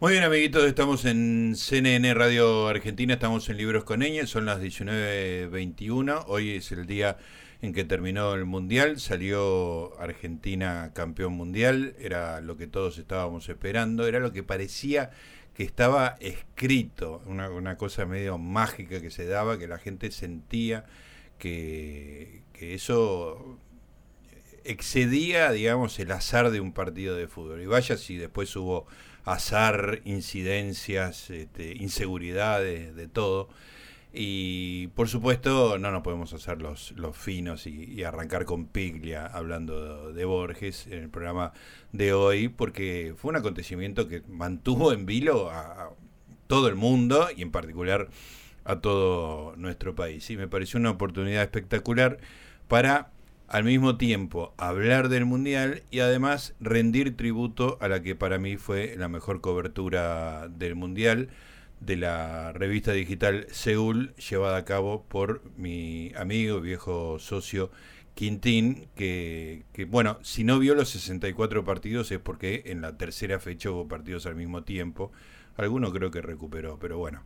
Muy bien, amiguitos, estamos en CNN Radio Argentina, estamos en Libros con Eña, son las 19.21, hoy es el día en que terminó el Mundial, salió Argentina campeón mundial, era lo que todos estábamos esperando, era lo que parecía que estaba escrito, una, una cosa medio mágica que se daba, que la gente sentía que, que eso excedía, digamos, el azar de un partido de fútbol. Y vaya si después hubo azar, incidencias, este, inseguridades, de todo. Y por supuesto no nos podemos hacer los, los finos y, arrancar con Piglia hablando de, Borges en el programa de hoy, porque fue un acontecimiento que mantuvo en vilo a, todo el mundo y en particular a todo nuestro país. Y me pareció una oportunidad espectacular para al mismo tiempo hablar del Mundial y además rendir tributo a la que para mí fue la mejor cobertura del Mundial de la revista digital Seúl, llevada a cabo por mi amigo viejo socio Quintín, que, que, bueno, si no vio los 64 partidos es porque en la tercera fecha hubo partidos al mismo tiempo. Alguno creo que recuperó, pero bueno,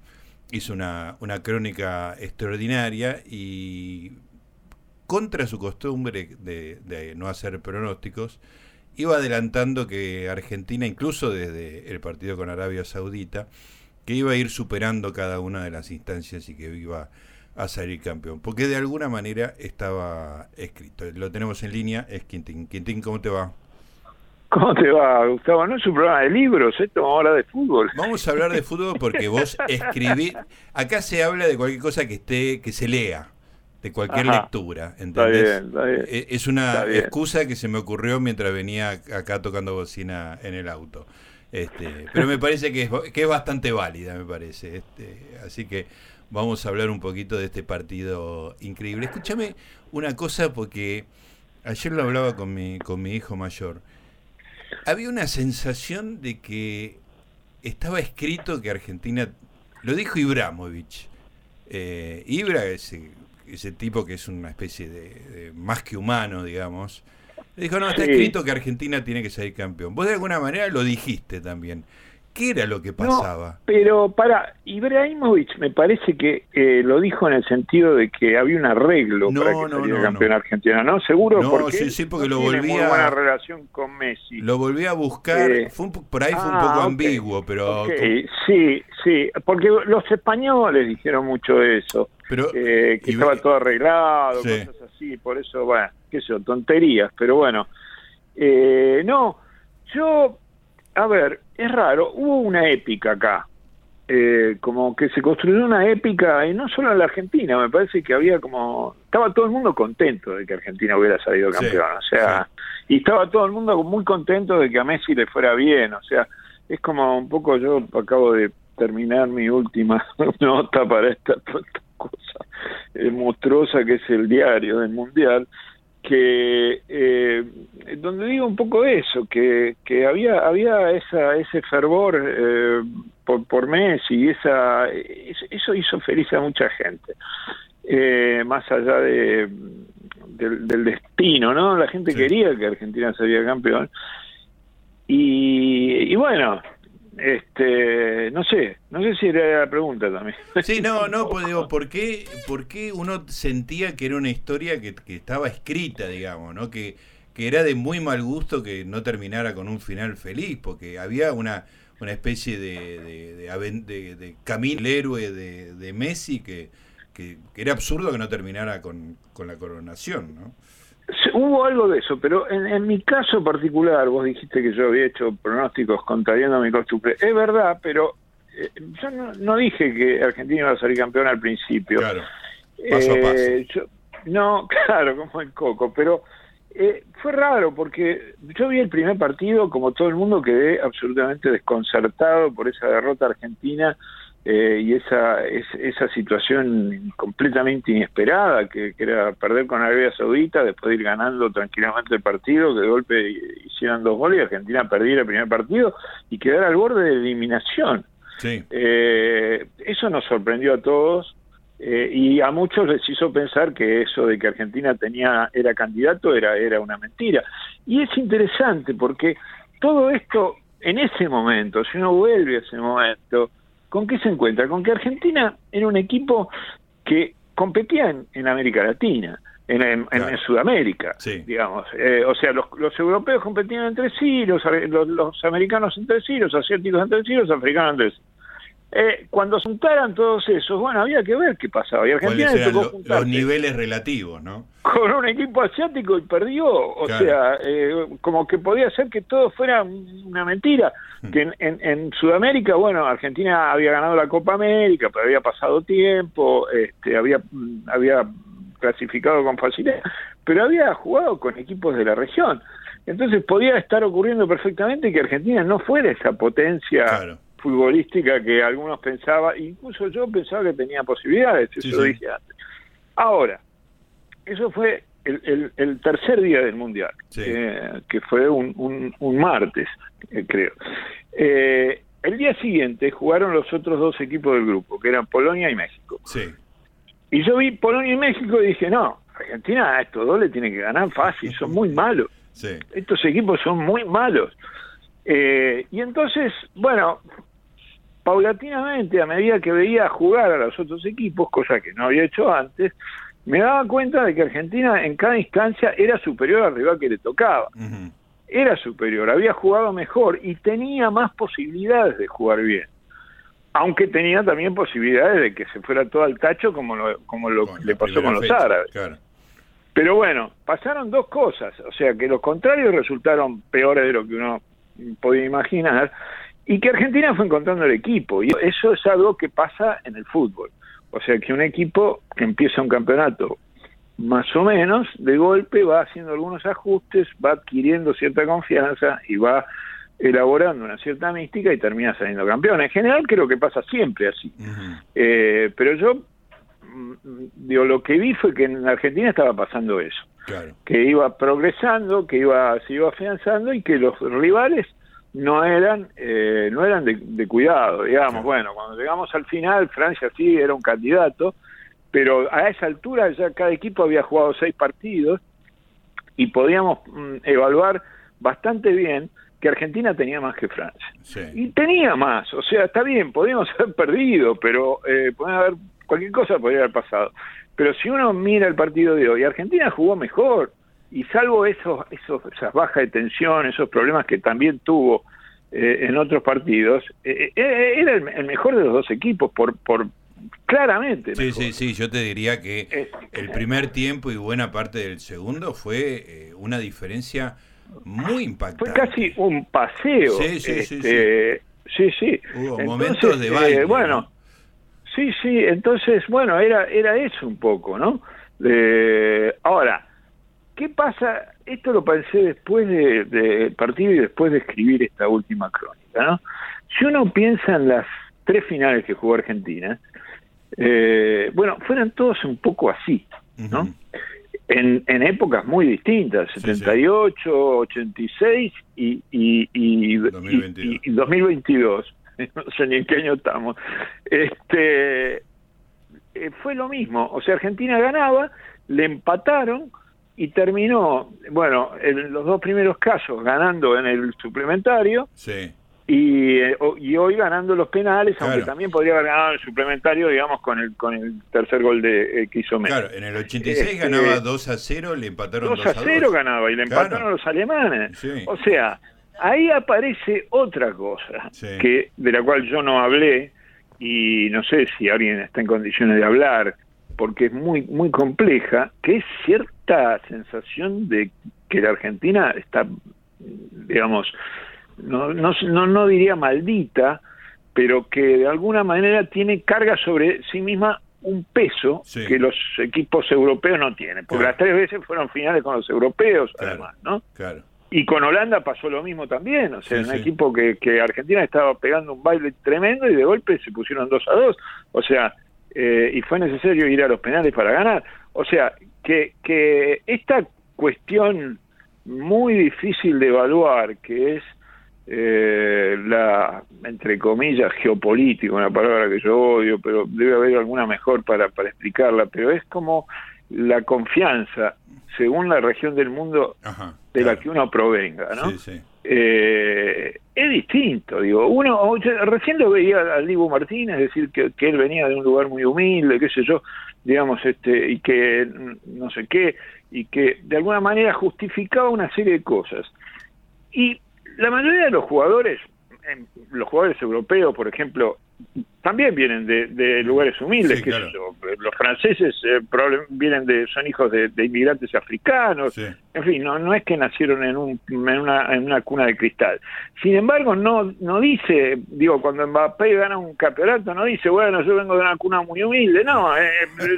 hizo una, una crónica extraordinaria y contra su costumbre de, no hacer pronósticos, iba adelantando que Argentina, incluso desde el partido con Arabia Saudita, que iba a ir superando cada una de las instancias y que iba a salir campeón. Porque de alguna manera estaba escrito. Lo tenemos en línea, es Quintín. Quintín, ¿cómo te va? ¿Cómo te va, Gustavo? No es un programa de libros, esto vamos a hablar de fútbol. Vamos a hablar de fútbol porque vos escribís... Acá se habla de cualquier cosa que esté que se lea de cualquier lectura, ¿entendés? E, es una excusa que se me ocurrió mientras venía acá tocando bocina en el auto. Este, pero me parece que es, que es bastante válida, me parece. Este, así que vamos a hablar un poquito de este partido increíble. Escúchame una cosa porque ayer lo hablaba con mi, con mi hijo mayor. Había una sensación de que estaba escrito que Argentina, lo dijo Ibramovich, eh, Ibra es ese tipo que es una especie de, más que humano, digamos, le dijo, no, está escrito que Argentina tiene que salir campeón. Vos de alguna manera lo dijiste también. ¿Qué era lo que pasaba? pero para Ibrahimovic me parece que eh, lo dijo en el sentido de que había un arreglo para que saliera campeón Argentina, ¿no? Seguro porque sí, sí, porque lo tiene volvía muy buena relación con Messi. Lo volví a buscar, eh, fue por ahí fue un ah, poco ambiguo, pero sí, sí, porque los españoles dijeron mucho eso, pero eh, que estaba todo arreglado, cosas así, por eso, bueno, qué sé yo, tonterías, pero bueno, no, yo a ver, es raro, hubo una épica acá, eh, como que se construyó una épica, y no solo en la Argentina, me parece que había como, estaba todo el mundo contento de que Argentina hubiera salido campeón, o sea, y estaba todo el mundo muy contento de que a Messi le fuera bien, o sea, es como un poco, yo acabo de terminar mi última nota para esta, cosa eh, monstruosa que es el diario del Mundial, que eh, donde digo un poco eso que, que había había esa ese fervor eh, por, por Messi y esa eso hizo feliz a mucha gente eh, más allá de del, destino no la gente quería que Argentina saliera campeón. Y, y bueno este, no sé, no sé si era la pregunta también. Sí, no, no, pues digo, ¿por qué, ¿por qué uno sentía que era una historia que, estaba escrita, digamos, ¿no? Que, que era de muy mal gusto que no terminara con un final feliz, porque había una, una especie de, de, de, de, camino, el héroe de, de Messi, que, que, que, era absurdo que no terminara con, con la coronación, ¿no? Hubo algo de eso, pero en, mi caso particular, vos dijiste que yo había hecho pronósticos contrariando mi costumbre. Es verdad, pero eh, yo no, dije que Argentina iba a salir campeón al principio. Claro. Paso a paso. Eh, no, claro, como el coco, pero eh, fue raro porque yo vi el primer partido, como todo el mundo, quedé absolutamente desconcertado por esa derrota argentina eh, y esa, esa situación completamente inesperada, que, era perder con Arabia Saudita, después de ir ganando tranquilamente el partido, que de golpe hicieran dos goles y Argentina perdiera el primer partido y quedar al borde de eliminación. Eh, eso nos sorprendió a todos eh, y a muchos les hizo pensar que eso de que Argentina tenía era candidato era, era una mentira. Y es interesante porque todo esto en ese momento, si uno vuelve a ese momento, ¿con qué se encuentra? Con que Argentina era un equipo que competía en, América Latina. En, en, Sudamérica, digamos. Eh, o sea, los, los, europeos competían entre sí, los, los, los, americanos entre sí, los asiáticos entre sí, los africanos entre sí. Eh, cuando juntaran todos esos, bueno, había que ver qué pasaba. Y Argentina los niveles relativos, ¿no? Con un equipo asiático y perdió. O sea, eh, como que podía ser que todo fuera una mentira. Hmm. Que en, Sudamérica, bueno, Argentina había ganado la Copa América, pero había pasado tiempo, este, había, había clasificado con facilidad, pero había jugado con equipos de la región. Entonces podía estar ocurriendo perfectamente que Argentina no fuera esa potencia futbolística que algunos pensaban, incluso yo pensaba que tenía posibilidades, eso lo dije antes. Ahora, eso fue el, el, tercer día del Mundial, que fue un, un, martes, eh, creo. Eh, el día siguiente jugaron los otros dos equipos del grupo, que eran Polonia y México. Y yo vi Polonia y México y dije, no, Argentina a estos dos le tiene que ganar fácil, son muy malos. Estos equipos son muy malos. Eh, y entonces, bueno, paulatinamente, a medida que veía jugar a los otros equipos, cosa que no había hecho antes, me daba cuenta de que Argentina en cada instancia era superior al rival que le tocaba. Era superior, había jugado mejor y tenía más posibilidades de jugar bien. Aunque tenía también posibilidades de que se fuera todo al tacho como lo, como lo le pasó con los árabes. Pero bueno, pasaron dos cosas, o sea que los contrarios resultaron peores de lo que uno podía imaginar y que Argentina fue encontrando el equipo. Y eso es algo que pasa en el fútbol. O sea, que un equipo que empieza un campeonato más o menos, de golpe va haciendo algunos ajustes, va adquiriendo cierta confianza y va elaborando una cierta mística y termina saliendo campeón. En general creo que pasa siempre así. Eh, pero yo, mm, digo, lo que vi fue que en Argentina estaba pasando eso. Que iba progresando, que iba, se iba afianzando y que los rivales no eran eh, no eran de, cuidado, digamos. Bueno, cuando llegamos al final, Francia sí era un candidato, pero a esa altura ya cada equipo había jugado seis partidos y podíamos mm, evaluar bastante bien que Argentina tenía más que Francia. Y tenía más, o sea, está bien, podíamos haber perdido, pero eh, haber, cualquier cosa podría haber pasado. Pero si uno mira el partido de hoy, Argentina jugó mejor y salvo esos, esos, esas bajas de tensión, esos problemas que también tuvo eh, en otros partidos, eh, eh, era el, mejor de los dos equipos, por, por claramente. Sí, sí, sí, yo te diría que el primer tiempo y buena parte del segundo fue una diferencia muy impactante. Fue casi un paseo. Sí, sí, sí. Este, sí, sí. Hubo momentos de baile. bueno, sí, sí, entonces, bueno, era, era eso un poco, ¿no? ahora, ¿Qué pasa? Esto lo pensé después del de partido y después de escribir esta última crónica, ¿no? Si uno piensa en las tres finales que jugó Argentina, eh, bueno, fueron todos un poco así, ¿no? en, en, épocas muy distintas, 78, 86 y, y, y, 2022. y, 2022. No sé ni en qué año estamos. Este, eh, fue lo mismo, o sea, Argentina ganaba, le empataron, y terminó, bueno, en los dos primeros casos ganando en el suplementario y, eh, y hoy ganando los penales, aunque también podría haber ganado en el suplementario, digamos, con el con el tercer gol de eh, que hizo Messi. Claro, en el 86 este, ganaba 2 a 0, le empataron 2 a 0. ganaba y le empataron los alemanes. O sea, ahí aparece otra cosa que de la cual yo no hablé y no sé si alguien está en condiciones de hablar porque es muy muy compleja, que es cierta sensación de que la Argentina está, digamos, no, no, no, diría maldita, pero que de alguna manera tiene carga sobre sí misma un peso que los equipos europeos no tienen, porque las tres veces fueron finales con los europeos, además, ¿no? Claro. Y con Holanda pasó lo mismo también, o sea, un equipo que, que Argentina estaba pegando un baile tremendo y de golpe se pusieron dos a dos, o sea, eh, y fue necesario ir a los penales para ganar. O sea, que, que esta cuestión muy difícil de evaluar, que es eh, la, entre comillas, geopolítica, una palabra que yo odio, pero debe haber alguna mejor para, para explicarla, pero es como la confianza según la región del mundo de la que uno provenga, ¿no? eh, es distinto, digo, uno, recién lo veía al Dibu Martínez decir que, que, él venía de un lugar muy humilde, qué sé yo, digamos, este, y que no sé qué, y que de alguna manera justificaba una serie de cosas. Y la mayoría de los jugadores, los jugadores europeos, por ejemplo, también vienen de, lugares humildes, que los franceses eh, vienen de, son hijos de, inmigrantes africanos, en fin, no, no es que nacieron en, un, en, una, en una cuna de cristal. Sin embargo, no, no dice, digo, cuando Mbappé gana un campeonato, no dice, bueno, yo vengo de una cuna muy humilde, no, eh,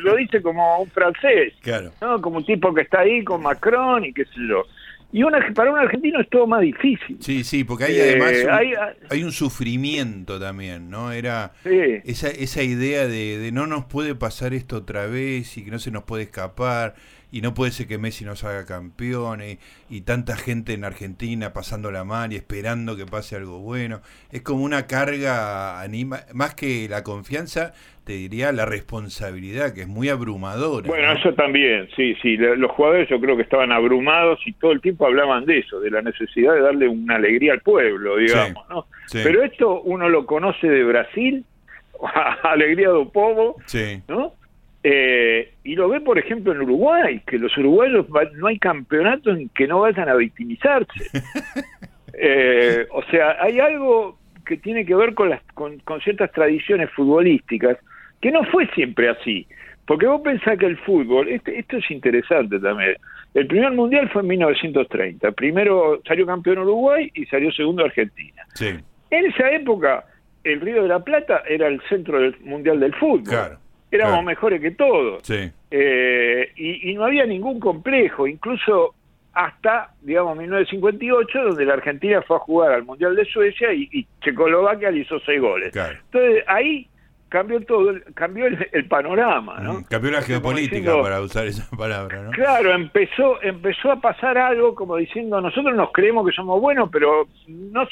lo dice como un francés, ¿no? como un tipo que está ahí con Macron y qué sé yo. Y una, para un argentino es todo más difícil. Sí, sí, porque hay además eh, ah, hay, un sufrimiento también, ¿no? Era esa, esa idea de, de, no nos puede pasar esto otra vez y que no se nos puede escapar y no puede ser que Messi nos haga campeón y, tanta gente en Argentina pasando la mal y esperando que pase algo bueno. Es como una carga, anima, más que la confianza, te diría la responsabilidad, que es muy abrumadora. Bueno, eso también, sí, sí. Los jugadores yo creo que estaban abrumados y todo el tiempo hablaban de eso, de la necesidad de darle una alegría al pueblo, digamos, ¿no? Pero esto uno lo conoce de Brasil, alegría do povo, ¿no? Eh, y lo ve, por ejemplo, en Uruguay, que los uruguayos no hay campeonato en que no vayan a victimizarse. Eh, o sea, hay algo que tiene que ver con, las, con, ciertas tradiciones futbolísticas, que no fue siempre así. Porque vos pensás que el fútbol, este, esto es interesante también, el primer mundial fue en 1930, primero salió campeón Uruguay y salió segundo Argentina. En esa época, el Río de la Plata era el centro del mundial del fútbol. Claro éramos mejores que todos. Eh, y, no había ningún complejo, incluso hasta, digamos, 1958, donde la Argentina fue a jugar al Mundial de Suecia y, Checoslovaquia le hizo seis goles. Entonces ahí cambió todo, cambió el, panorama, ¿no? cambió la geopolítica, para usar esa palabra, ¿no? Claro, empezó, empezó a pasar algo como diciendo, nosotros nos creemos que somos buenos, pero no,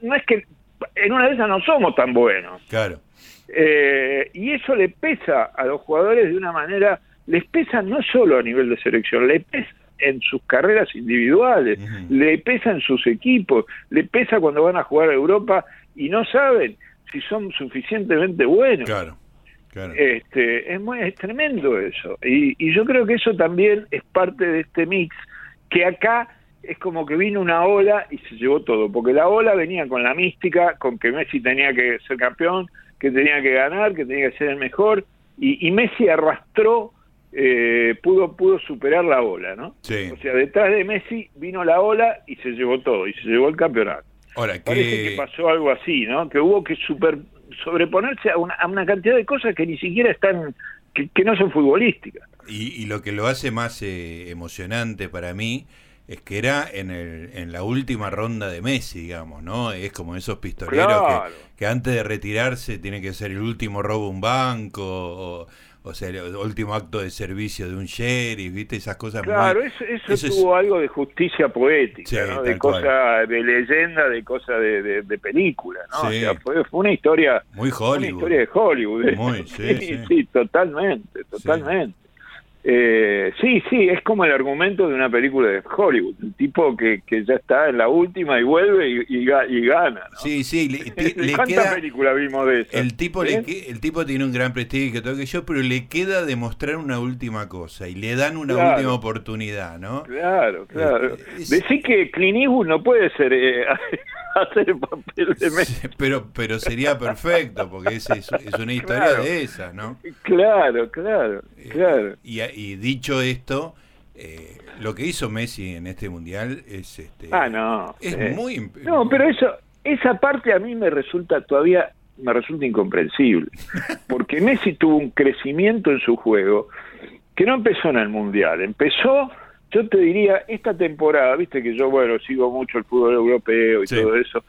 no es que en una de esas no somos tan buenos. Claro. Eh, y eso le pesa a los jugadores de una manera, les pesa no solo a nivel de selección, le pesa en sus carreras individuales, le pesa en sus equipos, le pesa cuando van a jugar a Europa y no saben si son suficientemente buenos. Claro, claro. Este, es, muy, es tremendo eso. Y, y yo creo que eso también es parte de este mix, que acá es como que vino una ola y se llevó todo, porque la ola venía con la mística, con que Messi tenía que ser campeón, que tenía que ganar, que tenía que ser el mejor, y, Messi arrastró, eh, pudo, pudo superar la ola, ¿no? Sí. O sea, detrás de Messi vino la ola y se llevó todo, y se llevó el campeonato. Ahora, que... Parece que pasó algo así, ¿no? Que hubo que super, sobreponerse a una, a una cantidad de cosas que ni siquiera están, que, no son futbolísticas. Y, y, lo que lo hace más eh, emocionante para mí es que era en, el, en la última ronda de Messi, digamos, ¿no? Es como esos pistoleros que, antes de retirarse tiene que ser el último robo un banco, o, o sea, el último acto de servicio de un sheriff, ¿viste? Esas cosas. Claro, eso, tuvo algo de justicia poética, ¿no? De cosa de leyenda, de cosa de, de, película, ¿no? O sea, fue, fue, una historia. Muy Hollywood. Una historia de Hollywood. Muy, sí, sí, sí, totalmente, totalmente. Eh, sí, sí, es como el argumento de una película de Hollywood, un tipo que, que ya está en la última y vuelve y, y, gana. ¿no? Sí, sí, le, le ¿Cuántas películas vimos de eso? El tipo, le, el tipo tiene un gran prestigio que todo que yo, pero le queda demostrar una última cosa y le dan una última oportunidad, ¿no? Claro, claro. Este, Decir que Clint Eastwood no puede ser eh, hacer el papel de Messi. pero, pero sería perfecto, porque es, es, una historia de esa, ¿no? Claro, claro, eh, claro. Y, y dicho esto, eh, lo que hizo Messi en este mundial es este ah no es muy no pero eso esa parte a mí me resulta todavía me resulta incomprensible porque Messi tuvo un crecimiento en su juego que no empezó en el mundial empezó yo te diría esta temporada viste que yo bueno sigo mucho el fútbol europeo y todo eso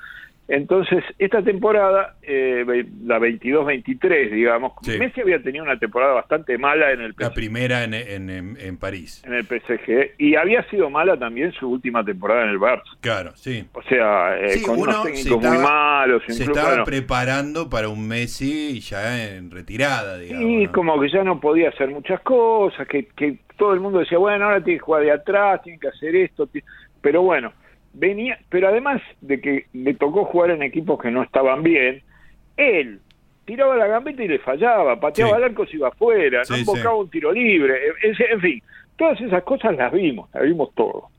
entonces, esta temporada, eh, la 22-23, digamos, Messi había tenido una temporada bastante mala en el PSG. La primera en, en, en, París. En el PSG. Y había sido mala también su última temporada en el Barça. Claro, sí. O sea, eh, con unos técnicos muy malos. Se estaba preparando para un Messi ya en retirada, digamos. Y como que ya no podía hacer muchas cosas, que, que todo el mundo decía, bueno, ahora tiene que jugar de atrás, tiene que hacer esto. Pero bueno, venía, pero además de que le tocó jugar en equipos que no estaban bien, él tiraba la gambeta y le fallaba, pateaba el arco si iba afuera, no embocaba un tiro libre, en, fin, todas esas cosas las vimos, las vimos todo.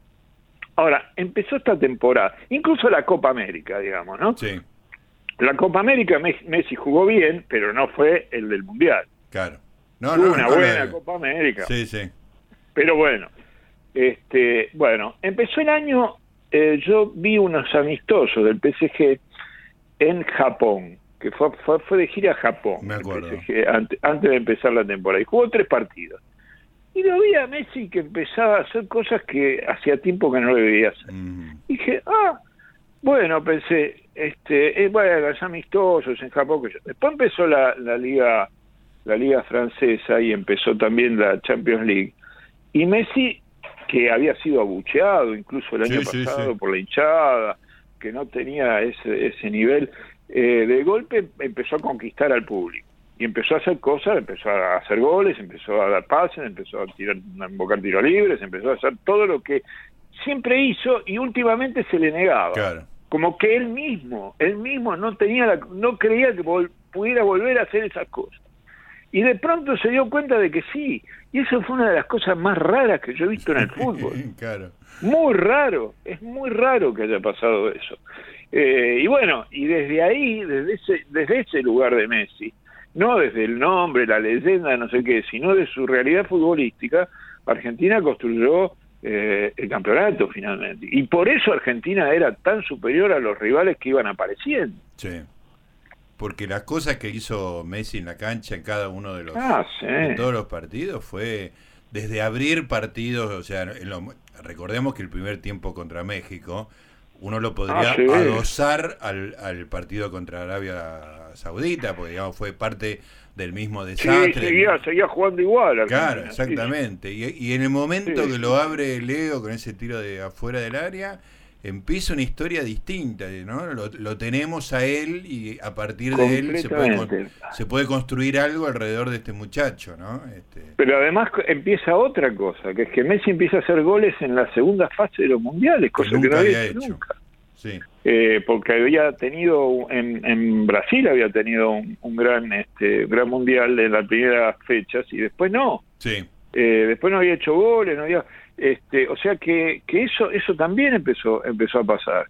Ahora, empezó esta temporada, incluso la Copa América, digamos, ¿no? Sí. La Copa América Messi jugó bien, pero no fue el del Mundial. Claro. No, no, una buena Copa América. Sí, sí. Pero bueno, este, bueno, empezó el año, eh, yo vi unos amistosos del PSG en Japón que fue, fue, de gira a Japón. Me acuerdo. antes, de empezar la temporada. Y jugó tres partidos. Y lo vi a Messi que empezaba a hacer cosas que hacía tiempo que no le veía hacer. dije, ah, bueno, pensé, este, eh, bueno, los amistosos en Japón. Que Después empezó la, la liga la liga francesa y empezó también la Champions League. Y Messi, que había sido abucheado incluso el año pasado por la hinchada, que no tenía ese, ese nivel, eh, de golpe empezó a conquistar al público y empezó a hacer cosas, empezó a hacer goles, empezó a dar pases, empezó a tirar, a invocar tiros libres, empezó a hacer todo lo que siempre hizo y últimamente se le negaba. Como que él mismo, él mismo no tenía la, no creía que pudiera volver a hacer esas cosas. Y de pronto se dio cuenta de que sí, y eso fue una de las cosas más raras que yo he visto en el fútbol. Muy raro, es muy raro que haya pasado eso. Eh, y bueno, y desde ahí, desde ese, desde ese lugar de Messi, no desde el nombre, la leyenda, no sé qué, sino de su realidad futbolística, Argentina construyó eh, el campeonato finalmente. Y por eso Argentina era tan superior a los rivales que iban apareciendo. Sí. Porque las cosas que hizo Messi en la cancha en cada uno de los ah, todos los partidos fue desde abrir partidos, o sea, recordemos que el primer tiempo contra México uno lo podría ah, adosar al, al, partido contra Arabia Saudita, porque digamos fue parte del mismo desastre. Sí, seguía, seguía jugando igual. Claro, exactamente. Y, y, en el momento que lo abre Leo con ese tiro de afuera del área, empieza una historia distinta, ¿no? Lo, tenemos a él y a partir de él se puede, se puede, construir algo alrededor de este muchacho, ¿no? Este... Pero además empieza otra cosa, que es que Messi empieza a hacer goles en la segunda fase de los mundiales, cosa que, no había hecho, nunca. Sí. Eh, porque había tenido en, en Brasil había tenido un, gran este gran mundial en las primeras fechas y después no. Sí. Eh, después no había hecho goles, no había este, o sea que, que eso, eso también empezó, empezó a pasar.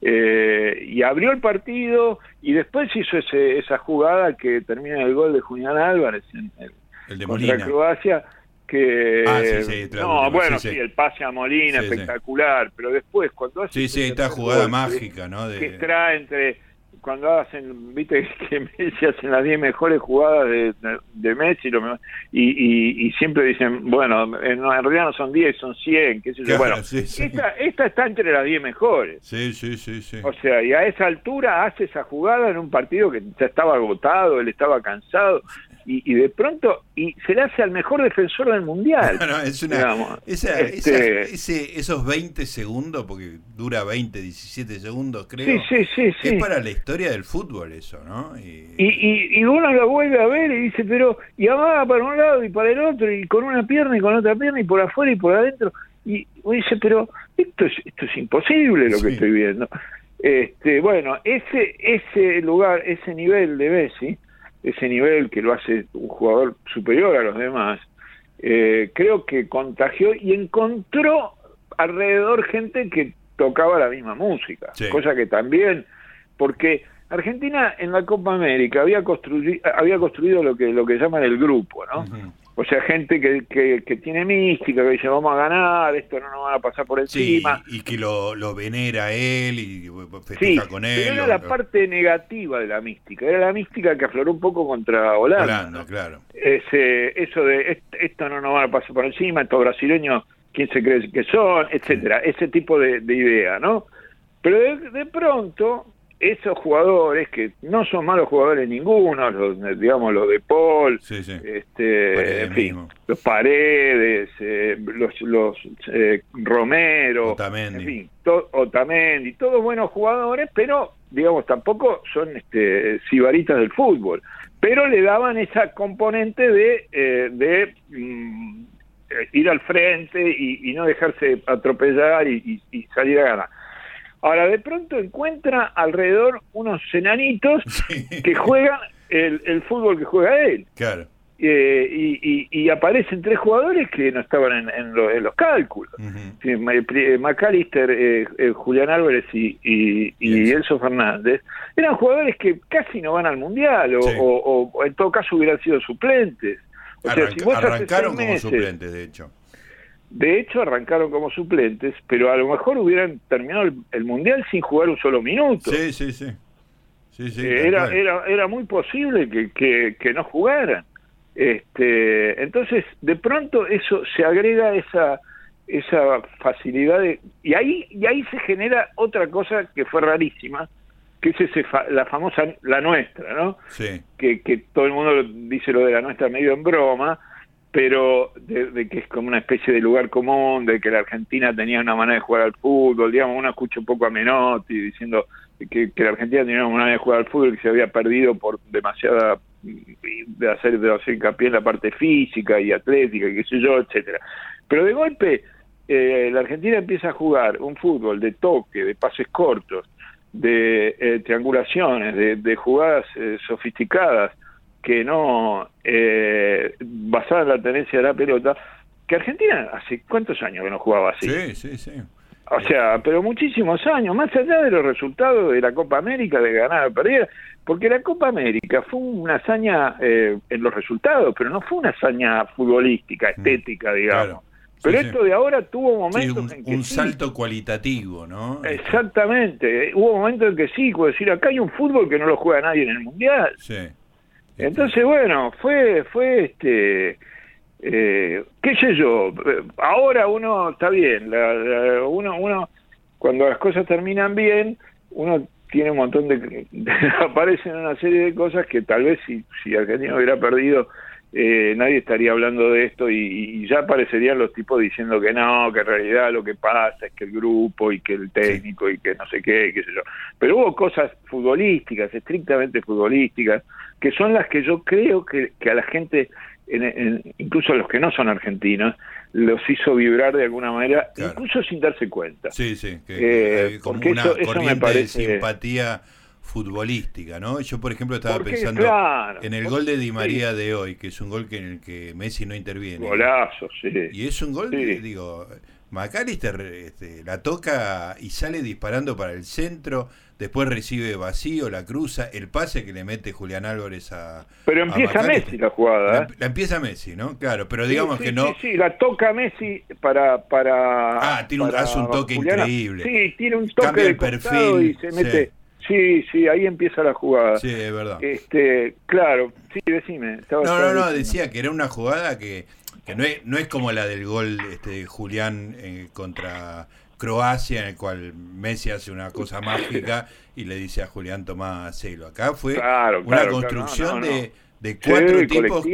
Eh, y abrió el partido y después hizo ese, esa jugada que termina el gol de Julián Álvarez en el, de contra Croacia que ah, sí, no bueno sí, el pase a Molina espectacular pero después cuando hace sí sí esta jugada mágica no de... que trae entre cuando hacen, viste que Messi hacen las 10 mejores jugadas de, de, Messi y, y, siempre dicen, bueno, en, realidad no son 10, son 100, qué sé yo. bueno, esta, esta está entre las 10 mejores. Sí, sí, sí, sí. O sea, y a esa altura hace esa jugada en un partido que ya estaba agotado, él estaba cansado y, de pronto y se le hace al mejor defensor del mundial. es una, este ese, esos 20 segundos, porque dura 20, 17 segundos, creo. Sí, sí, sí, es para la historia del fútbol eso, ¿no? Y, y, uno lo vuelve a ver y dice, pero, y amaga para un lado y para el otro, y con una pierna y con otra pierna, y por afuera y por adentro. Y uno dice, pero esto es, esto es imposible lo que estoy viendo. Este, bueno, ese, ese lugar, ese nivel de Messi, ese nivel que lo hace un jugador superior a los demás, eh, creo que contagió y encontró alrededor gente que tocaba la misma música, cosa que también, porque Argentina en la Copa América había construido, había construido lo que lo que llaman el grupo, ¿no? O sea, gente que, que, tiene mística, que dice vamos a ganar, esto no nos va a pasar por encima. y que lo, lo venera él y festeja con él. Pero era la parte negativa de la mística, era la mística que afloró un poco contra Holanda. Holanda, claro. Ese, eso de esto no nos va a pasar por encima, estos brasileños, ¿quién se cree que son? etcétera Ese tipo de, idea, ¿no? Pero de pronto esos jugadores que no son malos jugadores ninguno, los, digamos los de Paul, este, en fin, los Paredes, eh, los, los eh, Romero, Otamendi. en fin, Otamendi, todos buenos jugadores, pero digamos tampoco son este sibaritas del fútbol, pero le daban esa componente de, eh, de mm, ir al frente y, no dejarse atropellar y, y salir a ganar. Ahora, de pronto encuentra alrededor unos enanitos que juegan el, el, fútbol que juega él. Claro. Eh, y, aparecen tres jugadores que no estaban en, los cálculos. McAllister, eh, eh, Julián Álvarez y, y, Enzo Fernández eran jugadores que casi no van al Mundial o, en todo caso hubieran sido suplentes. O sea, si arrancaron como suplentes, de hecho. De hecho, arrancaron como suplentes, pero a lo mejor hubieran terminado el, Mundial sin jugar un solo minuto. Sí, sí, sí. era, era, era muy posible que, que no jugaran. Este, entonces, de pronto eso se agrega esa esa facilidad de, y ahí y ahí se genera otra cosa que fue rarísima, que es ese la famosa la nuestra, ¿no? Sí. Que, que todo el mundo dice lo de la nuestra medio en broma, pero de, que es como una especie de lugar común, de que la Argentina tenía una manera de jugar al fútbol, digamos, uno escucha un poco a Menotti diciendo que, que la Argentina tenía una manera de jugar al fútbol que se había perdido por demasiada de hacer, de hacer hincapié en la parte física y atlética y qué sé yo, etcétera. Pero de golpe eh, la Argentina empieza a jugar un fútbol de toque, de pases cortos, de eh, triangulaciones, de, jugadas eh, sofisticadas que no basadas en la tenencia de la pelota, que Argentina hace cuántos años que no jugaba así. Sí, sí, sí. O sea, pero muchísimos años, más allá de los resultados de la Copa América, de ganar o perder, porque la Copa América fue una hazaña eh, en los resultados, pero no fue una hazaña futbolística, mm, estética, digamos. pero esto de ahora tuvo momentos un, en que un salto cualitativo, ¿no? Exactamente, hubo momentos en que sí, puedo decir, acá hay un fútbol que no lo juega nadie en el Mundial. Sí. Entonces, bueno, fue, fue este eh, qué sé yo, ahora uno está bien, uno, uno cuando las cosas terminan bien, uno tiene un montón de, aparecen una serie de cosas que tal vez si, si Argentina hubiera perdido eh, nadie estaría hablando de esto y, ya aparecerían los tipos diciendo que no, que en realidad lo que pasa es que el grupo y que el técnico y que no sé qué, qué sé yo. Pero hubo cosas futbolísticas, estrictamente futbolísticas, que son las que yo creo que, que a la gente incluso a los que no son argentinos, los hizo vibrar de alguna manera, incluso sin darse cuenta. Sí, sí, que, eh, como una corriente de simpatía futbolística, ¿no? Yo, por ejemplo, estaba pensando en el gol de Di María de hoy, que es un gol que en el que Messi no interviene. Golazo, sí. Y es un gol, digo, McAllister este, la toca y sale disparando para el centro, después recibe vacío, la cruza, el pase que le mete Julián Álvarez a. Pero empieza Messi la jugada. ¿eh? La, empieza Messi, ¿no? Claro, pero digamos que no. Sí, sí, la toca Messi para. para ah, tiene un, hace un toque increíble. Sí, tiene un toque Cambia el perfil y se mete. Sí. sí. ahí empieza la jugada. Sí, es verdad. Este, claro, sí, decime. no, no, no, decía que era una jugada que, que no, es, no es como la del gol este, Julián eh, contra Croacia, en el cual Messi hace una cosa mágica y le dice a Julián Tomás Celo. Acá fue una construcción de, de cuatro tipos,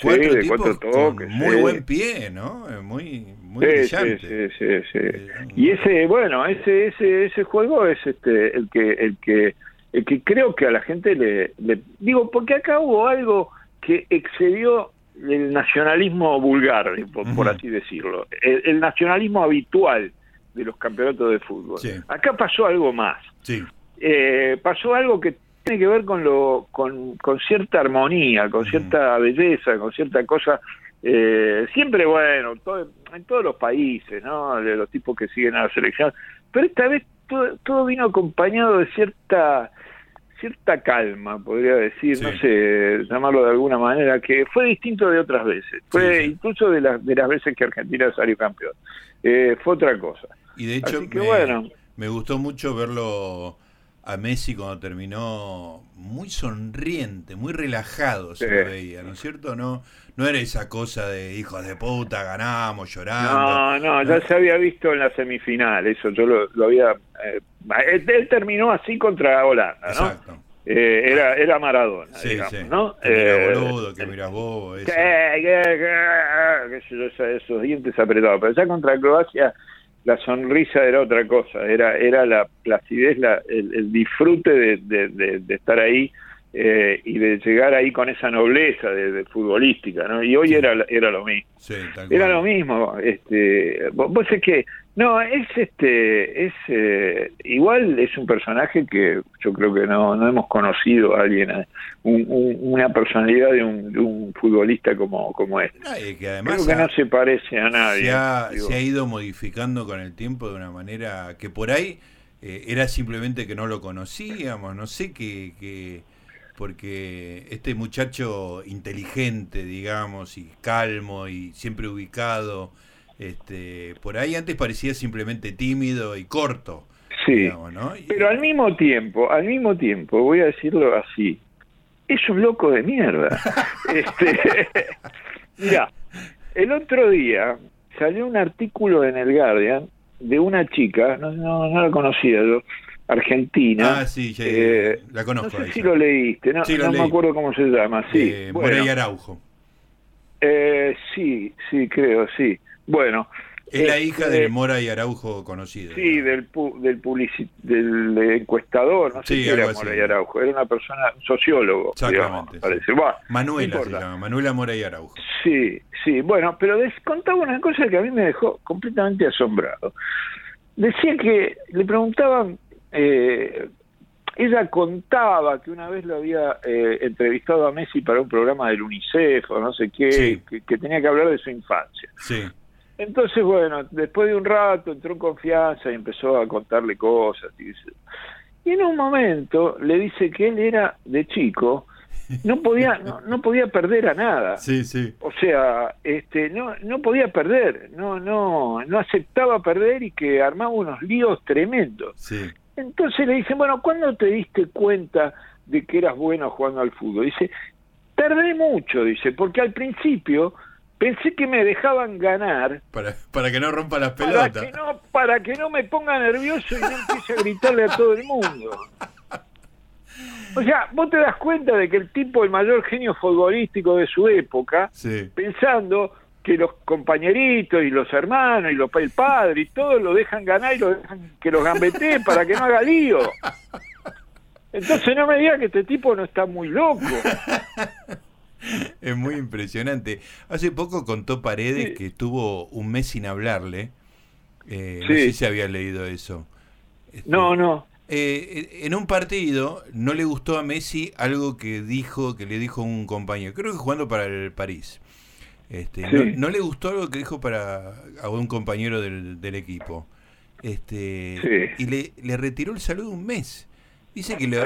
cuatro tipos con muy buen pie, ¿no? Muy, muy brillante. Eh, y ese, bueno, ese, ese, ese juego es este el que, el que, el que creo que a la gente le, digo, porque acá hubo algo que excedió el nacionalismo vulgar, por, así decirlo, el nacionalismo habitual de los campeonatos de fútbol. Acá pasó algo más. Eh, pasó algo que tiene que ver con, lo, con, con cierta armonía, con cierta belleza, con cierta cosa. Eh, siempre, bueno, en todos los países, ¿no? De los tipos que siguen a la selección. Pero esta vez todo, todo vino acompañado de cierta cierta calma, podría decir, no sé, llamarlo de alguna manera, que fue distinto de otras veces, fue incluso de, las de las veces que Argentina salió campeón, eh, fue otra cosa. Y de hecho, me, me gustó mucho verlo a Messi cuando terminó muy sonriente, muy relajado se lo veía, ¿no es cierto? No, no era esa cosa de hijos de puta, ganamos, llorando. No, no, ya se había visto en la semifinal, eso yo lo, había... Eh, él, terminó así contra Holanda, ¿no? Exacto. Eh, era, era Maradona, sí, digamos, sí. ¿no? Que eh, boludo, que miras bobo, eso. esos dientes apretados, pero ya contra Croacia la sonrisa era otra cosa, era, era la placidez, la, el, disfrute de, de, estar ahí eh, y de llegar ahí con esa nobleza de, futbolística, ¿no? Y hoy era, era lo mismo. era lo mismo. Este, vos, vos que No, es este, es eh, igual es un personaje que yo creo que no, no hemos conocido a alguien, eh, una personalidad de un, futbolista como, como este. que además creo que no se parece a nadie. Se ha, se ha, ido modificando con el tiempo de una manera que por ahí eh, era simplemente que no lo conocíamos, no sé qué, que, porque este muchacho inteligente, digamos, y calmo y siempre ubicado este, por ahí antes parecía simplemente tímido y corto. Sí, pero al mismo tiempo, al mismo tiempo, voy a decirlo así, es un loco de mierda. este, mira, el otro día salió un artículo en el Guardian de una chica, no, no, no la conocía yo, argentina. Ah, sí, eh, la conozco. No sé si lo leíste, no, no me acuerdo cómo se llama, sí. Eh, bueno, Araujo. Eh, sí, sí, creo, sí. Bueno. Es la hija de Mora y Araujo conocido. Sí, del, del, del encuestador, no sé si era Mora y Araujo, era una persona, un sociólogo. Exactamente. Manuela se llama, Manuela Mora y Araujo. Sí, sí, bueno, pero contaba una cosa que a mí me dejó completamente asombrado. Decía que le preguntaban, eh, ella contaba que una vez lo había eh, entrevistado a Messi para un programa del UNICEF o no sé qué, que, que, tenía que hablar de su infancia. Sí. Entonces, bueno, después de un rato entró en confianza y empezó a contarle cosas. Y, y en un momento le dice que él era de chico, no podía, no, podía perder a nada. Sí, sí. O sea, este, no, no podía perder, no, no, no aceptaba perder y que armaba unos líos tremendos. Sí. Entonces le dicen, bueno, ¿cuándo te diste cuenta de que eras bueno jugando al fútbol? Dice, tardé mucho, dice, porque al principio pensé que me dejaban ganar. Para, para que no rompa las pelotas. Para que, no, para que no me ponga nervioso y no empiece a gritarle a todo el mundo. O sea, vos te das cuenta de que el tipo, el mayor genio futbolístico de su época, pensando que los compañeritos y los hermanos y los, el padre y todos lo dejan ganar y lo dejan que los gambetee para que no haga lío. Entonces no me digas que este tipo no está muy loco. Es muy impresionante. Hace poco contó Paredes que estuvo un mes sin hablarle. Eh, No sé si había leído eso. Este, no, no. Eh, en un partido no le gustó a Messi algo que dijo, que le dijo un compañero, creo que jugando para el París. Este, no, le gustó algo que dijo para a un compañero del, del equipo. Este, y le, le retiró el saludo un mes. Dice que le,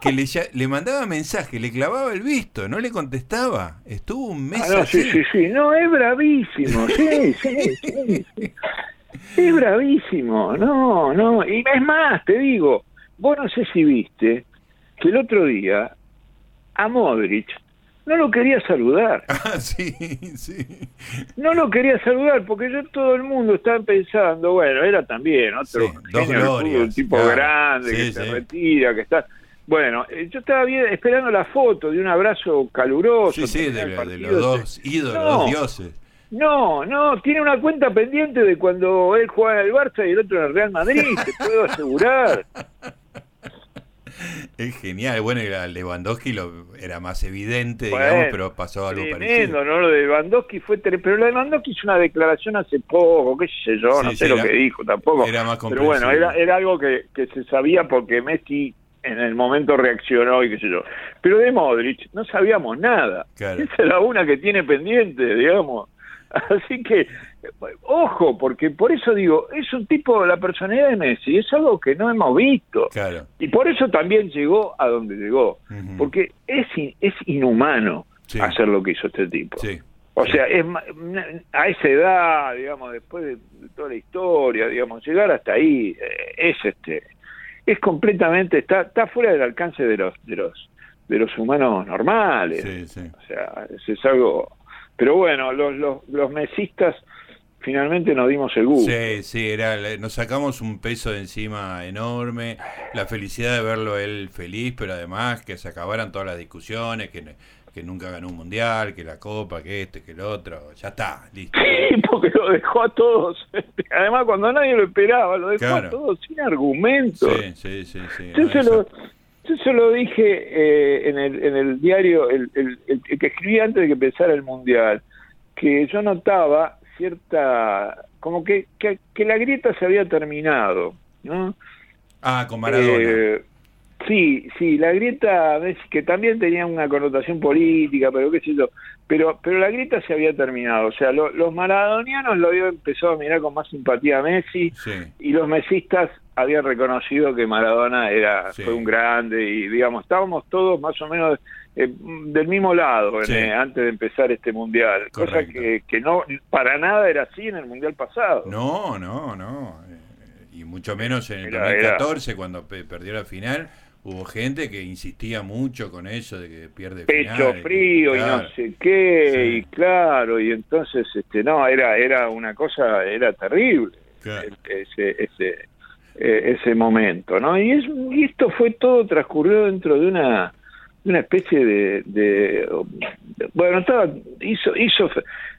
que le, le mandaba mensaje, le clavaba el visto, no le contestaba. Estuvo un mes ah, Sí, sí, sí. No, es bravísimo. Sí, sí, sí, Es bravísimo. No, no. Y es más, te digo, vos no sé si viste que el otro día a Modric no lo quería saludar. Ah, sí, sí. No lo quería saludar porque yo todo el mundo estaba pensando, bueno, era también otro un tipo grande que se retira, que está bueno, eh, yo estaba bien, esperando la foto de un abrazo caluroso. Sí, sí, de, los dos ídolos, dos dioses. No, no, tiene una cuenta pendiente de cuando él jugaba en el Barça y el otro en el Real Madrid, te puedo asegurar. Es genial. Bueno, Lewandowski lo, era más evidente, digamos, pero pasó algo parecido. ¿no? Lo de Lewandowski fue... Pero lo de Lewandowski hizo una declaración hace poco, qué sé yo, no sé lo que dijo tampoco. Era más Pero bueno, era, era algo que, que se sabía porque Messi en el momento reaccionó y qué sé yo. Pero de Modric no sabíamos nada. Esa es la una que tiene pendiente, digamos. Así que, ojo, porque por eso digo, es un tipo, la personalidad de Messi es algo que no hemos visto. Y por eso también llegó a donde llegó. Porque es, es inhumano hacer lo que hizo este tipo. O sea, es a esa edad, digamos, después de, toda la historia, digamos, llegar hasta ahí eh, es este es completamente, está, está fuera del alcance de los, de los, de los humanos normales. O sea, es, algo, pero bueno, los, los, los mesistas finalmente nos dimos el gusto. Sí, sí, era, nos sacamos un peso de encima enorme, la felicidad de verlo él feliz, pero además que se acabaran todas las discusiones, que que nunca ganó un mundial, que la copa, que este, que el otro, ya está, listo. Sí, porque lo dejó a todos. Además, cuando nadie lo esperaba, lo dejó a todos sin argumentos. Sí, sí, sí. Yo, se lo, yo se lo dije eh, en, el, en el diario, el, el, el, que escribí antes de que empezara el mundial, que yo notaba cierta como que, que, la grieta se había terminado, ¿no? Ah, con Maradona. Eh, sí, sí, la grieta, que también tenía una connotación política, pero qué sé yo, pero, pero la grieta se había terminado, o sea, los maradonianos lo habían empezado a mirar con más simpatía a Messi, y los mesistas habían reconocido que Maradona era fue un grande, y digamos, estábamos todos más o menos eh, del mismo lado eh, antes de empezar este mundial, cosa que, que no para nada era así en el mundial pasado. No, no, no, eh, y mucho menos en el 2014 cuando perdió la final. Hubo gente que insistía mucho con eso de que pierde pecho frío y no sé qué y claro y entonces este no era era una cosa era terrible ese ese ese momento no y, es, y esto fue todo transcurrido dentro de una una especie de, bueno estaba hizo hizo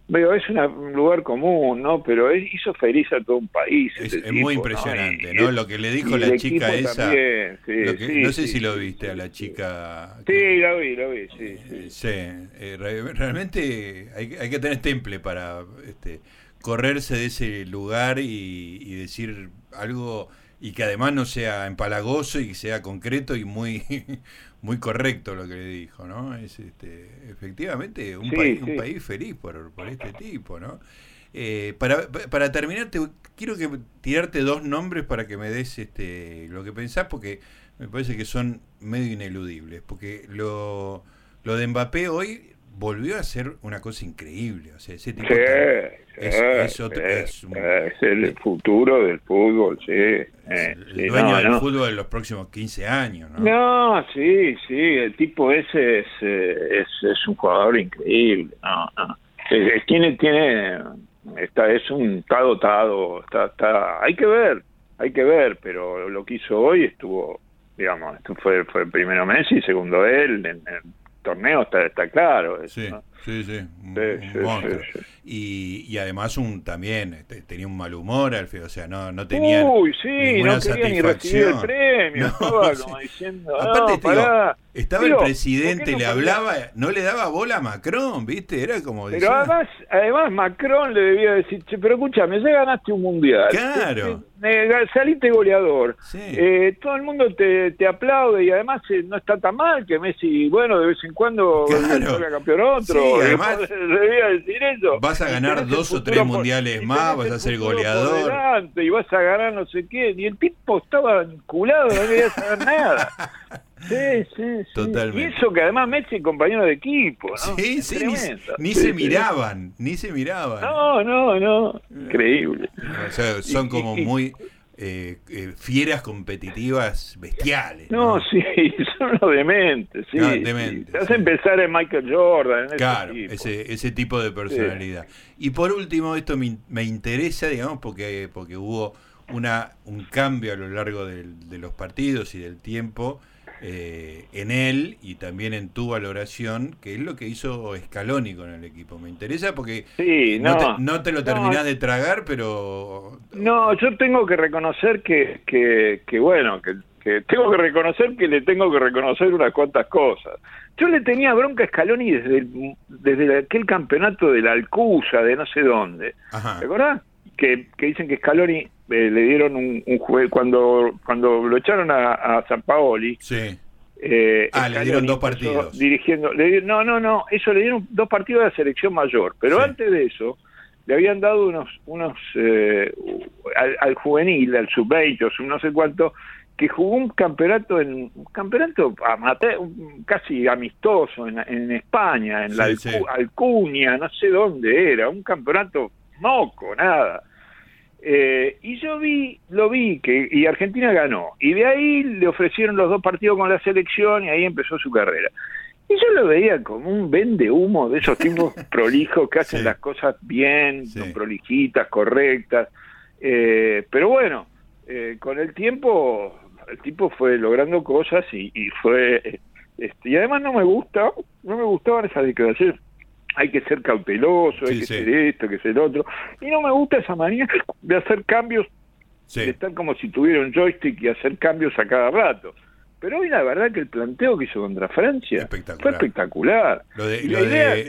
veo es un lugar común no pero hizo feliz a todo un país es, muy impresionante ¿no? lo que le dijo la chica esa no sé si lo viste a la chica sí lo vi lo vi sí sí, eh, realmente hay, hay que tener temple para este correrse de ese lugar y, y decir algo y que además no sea empalagoso y sea concreto y muy muy correcto lo que le dijo, ¿no? Es este, efectivamente un, país, un país feliz por, por este tipo, ¿no? Eh, para, para terminar, quiero que tirarte dos nombres para que me des este, lo que pensás, porque me parece que son medio ineludibles. Porque lo, lo de Mbappé hoy volvió a ser una cosa increíble. O sea, ese tipo es, el futuro del fútbol, sí. el dueño del fútbol de los próximos 15 años, ¿no? No, sí, sí, el tipo ese es, es, es un jugador increíble. No, no. Tiene, tiene, está, es un, está dotado, está, está, hay que ver, hay que ver, pero lo que hizo hoy estuvo, digamos, esto fue, fue primero Messi, segundo él, en, en torneo está, está claro. sí, sí, sí, y, y, además un también este, tenía un mal humor, Alfredo, o sea, no, no tenía Uy, sí, no quería ni recibir el premio, estaba como diciendo, Aparte, estaba el presidente, le hablaba, no le daba bola a Macron, ¿viste? Era como Pero además, además Macron le debía decir, che, pero escúchame, ya ganaste un mundial. Claro. saliste goleador. Eh, todo el mundo te, te aplaude y además eh, no está tan mal que Messi, bueno, de vez en cuando claro. campeón otro. Sí, además, debía decir eso. Vas a ganar dos o tres mundiales más, vas a ser goleador. y vas a ganar no sé qué. Y el tipo estaba vinculado, no quería saber nada. Sí, sí, sí. Totalmente. Y eso que además Messi es compañero de equipo, ¿no? Sí, sí, ni, se miraban, ni se miraban. No, no, no. Increíble. O sea, son como muy eh, eh, fieras competitivas bestiales. No, sí, son los dementes, sí. Ah, dementes, hacen pensar en Michael Jordan. En claro, ese, ese, tipo de personalidad. Y por último, esto me, me interesa, digamos, porque, porque hubo una, un cambio a lo largo de los partidos y del tiempo eh, en él y también en tu valoración, que es lo que hizo Scaloni con el equipo. Me interesa porque no, te, lo terminás de tragar, pero... No, yo tengo que reconocer que, que, bueno, que, tengo que reconocer que le tengo que reconocer unas cuantas cosas. Yo le tenía bronca a Scaloni desde, desde aquel campeonato de la Alcusa, de no sé dónde. ¿Te acordás? Que, que dicen que Scaloni eh, le dieron un, un juez cuando cuando lo echaron a, a San Paoli. Sí. Eh, ah, le dieron dos partidos. Dirigiendo, le, no, no, no, eso le dieron dos partidos de la selección mayor, pero antes de eso le habían dado unos, unos eh, al, juvenil, al sub-20, no sé cuánto, que jugó un campeonato en un campeonato casi amistoso en, en España, en la Alcuña, no sé dónde era, un campeonato moco, nada. Eh, y yo vi, lo vi, que y Argentina ganó. Y de ahí le ofrecieron los dos partidos con la selección y ahí empezó su carrera. Y yo lo veía como un vende humo de esos tipos prolijos que hacen las cosas bien, son prolijitas, correctas. Eh, pero bueno, eh, con el tiempo, el tipo fue logrando cosas y, y fue. Este, y además no me gusta, no me gustaban esas declaraciones hay que ser cauteloso, hay que ser esto, hay que ser otro. Y no me gusta esa manera de hacer cambios, de estar como si tuviera un joystick y hacer cambios a cada rato. Pero hoy la verdad que el planteo que hizo contra Francia fue espectacular. Lo de,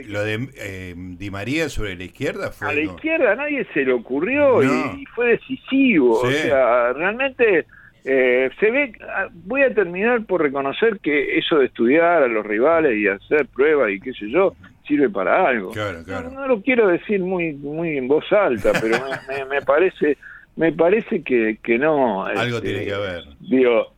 lo de, eh, Di María sobre la izquierda fue... A la izquierda a nadie se le ocurrió y, fue decisivo. O sea, realmente eh, se ve... Ah, voy a terminar por reconocer que eso de estudiar a los rivales y hacer pruebas y qué sé yo, sirve para algo. No, lo quiero decir muy muy en voz alta, pero me, parece me parece que, que no. Algo este, tiene que haber. Digo,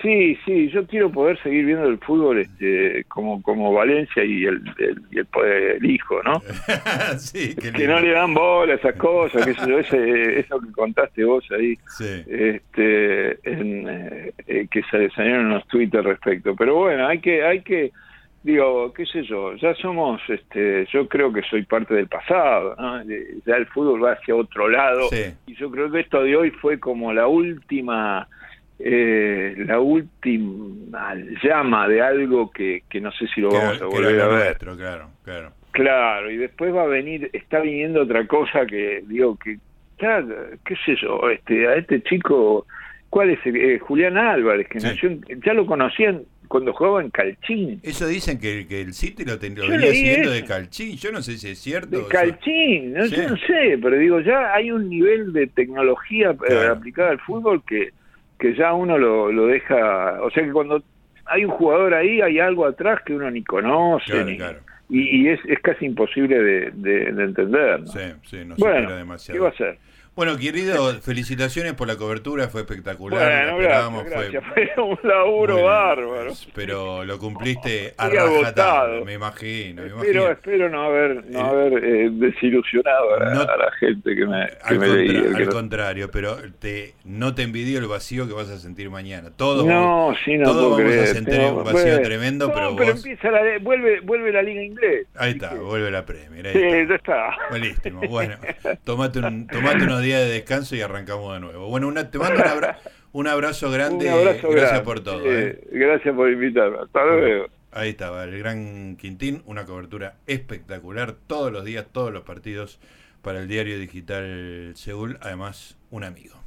Sí, sí, yo quiero poder seguir viendo el fútbol este, como como Valencia y el, el, hijo, ¿no? sí, que no le dan bola a esas cosas, que eso, ese, eso que contaste vos ahí, sí. este, en, eh, eh, que se salieron unos tweets al respecto. Pero bueno, hay que, hay que, digo, qué sé yo, ya somos, este, yo creo que soy parte del pasado, ¿no? ya el fútbol va hacia otro lado y yo creo que esto de hoy fue como la última eh, la última llama de algo que, que no sé si lo vamos a volver a ver. claro, claro. Claro, y después va a venir, está viniendo otra cosa que, digo, que, ya, qué sé yo, este, a este chico, ¿cuál es? Eh, Julián Álvarez, que nació, ya lo conocían cuando jugaba en Calchín. Eso dicen que, que el City lo, venía haciendo de Calchín, yo no sé si es cierto. De Calchín, no, yo no sé, pero digo, ya hay un nivel de tecnología eh, aplicada al fútbol que que ya uno lo, lo deja, o sea que cuando hay un jugador ahí, hay algo atrás que uno ni conoce, Y, y, es, es casi imposible de, de, entender. Sí, sí, no bueno, demasiado. ¿qué va a ser? Bueno, querido, felicitaciones por la cobertura, fue espectacular. Bueno, gracias, fue, un laburo bárbaro. Pero lo cumpliste a rajatabla, me imagino. Me espero, espero no haber, no haber eh, desilusionado a, la gente que me, que al, me leía, al contrario, pero te, no te envidio el vacío que vas a sentir mañana. Todos, no, sí, no todos vamos a sentir un vacío tremendo, pero, pero empieza la, vuelve, vuelve la liga inglés. Ahí está, vuelve la Premier. sí, ya está. Buenísimo. Bueno, tomate, un, tomate unos días de descanso y arrancamos de nuevo. Bueno, una, te mando un, abrazo grande. gracias por todo. ¿eh? Gracias por invitarme. Hasta luego. Ahí estaba, el gran Quintín, una cobertura espectacular todos los días, todos los partidos para el diario digital Seúl, además un amigo.